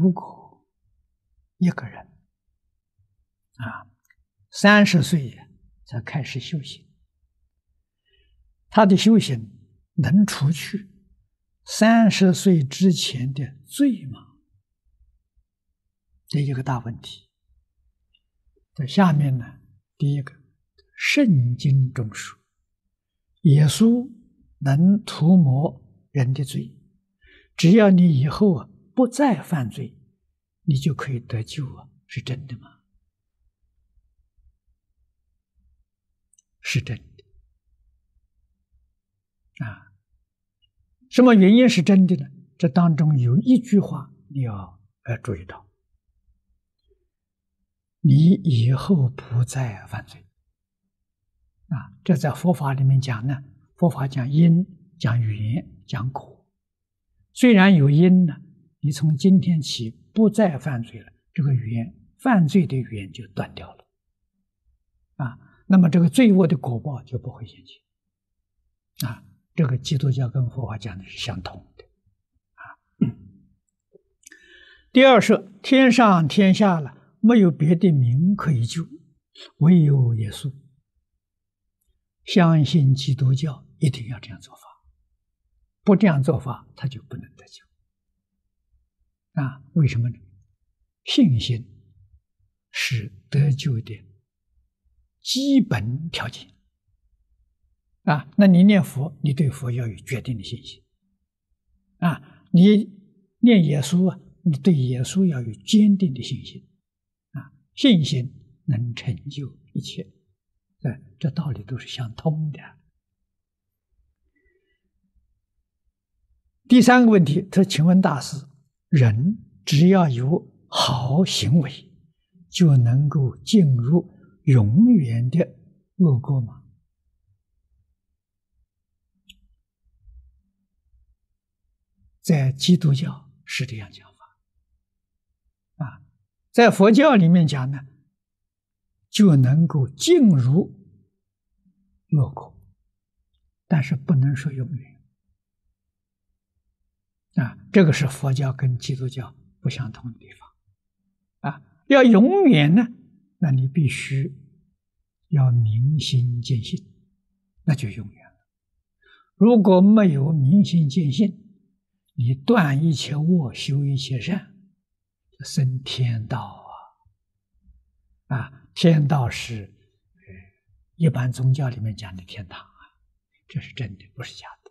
如果一个人啊，三十岁才开始修行，他的修行能除去三十岁之前的罪吗？这一个大问题。在下面呢，第一个，圣经中说，耶稣能涂抹人的罪，只要你以后啊不再犯罪，你就可以得救啊，是真的吗？是真的啊。什么原因是真的呢？这当中有一句话你要要注意到。你以后不再犯罪啊！这在佛法里面讲呢，佛法讲因、讲缘、讲果。虽然有因呢，你从今天起不再犯罪了，这个缘犯罪的缘就断掉了啊。那么这个罪恶的果报就不会现前啊。这个基督教跟佛法讲的是相同的啊。第二是天上天下了。没有别的名可以救，唯有耶稣。相信基督教一定要这样做法，不这样做法，他就不能得救。啊，为什么呢？信心是得救的基本条件。啊，那你念佛，你对佛要有决定的信心。啊，你念耶稣啊，你对耶稣要有坚定的信心。啊信心能成就一切，对，这道理都是相通的。第三个问题，他：“请问大师，人只要有好行为，就能够进入永远的恶国吗？”在基督教是这样讲法，啊。在佛教里面讲呢，就能够进入恶国，但是不能说永远啊。这个是佛教跟基督教不相同的地方啊。要永远呢，那你必须要明心见性，那就永远了。如果没有明心见性，你断一切恶，修一切善。升天道啊，啊，天道是，一般宗教里面讲的天堂啊，这是真的，不是假的。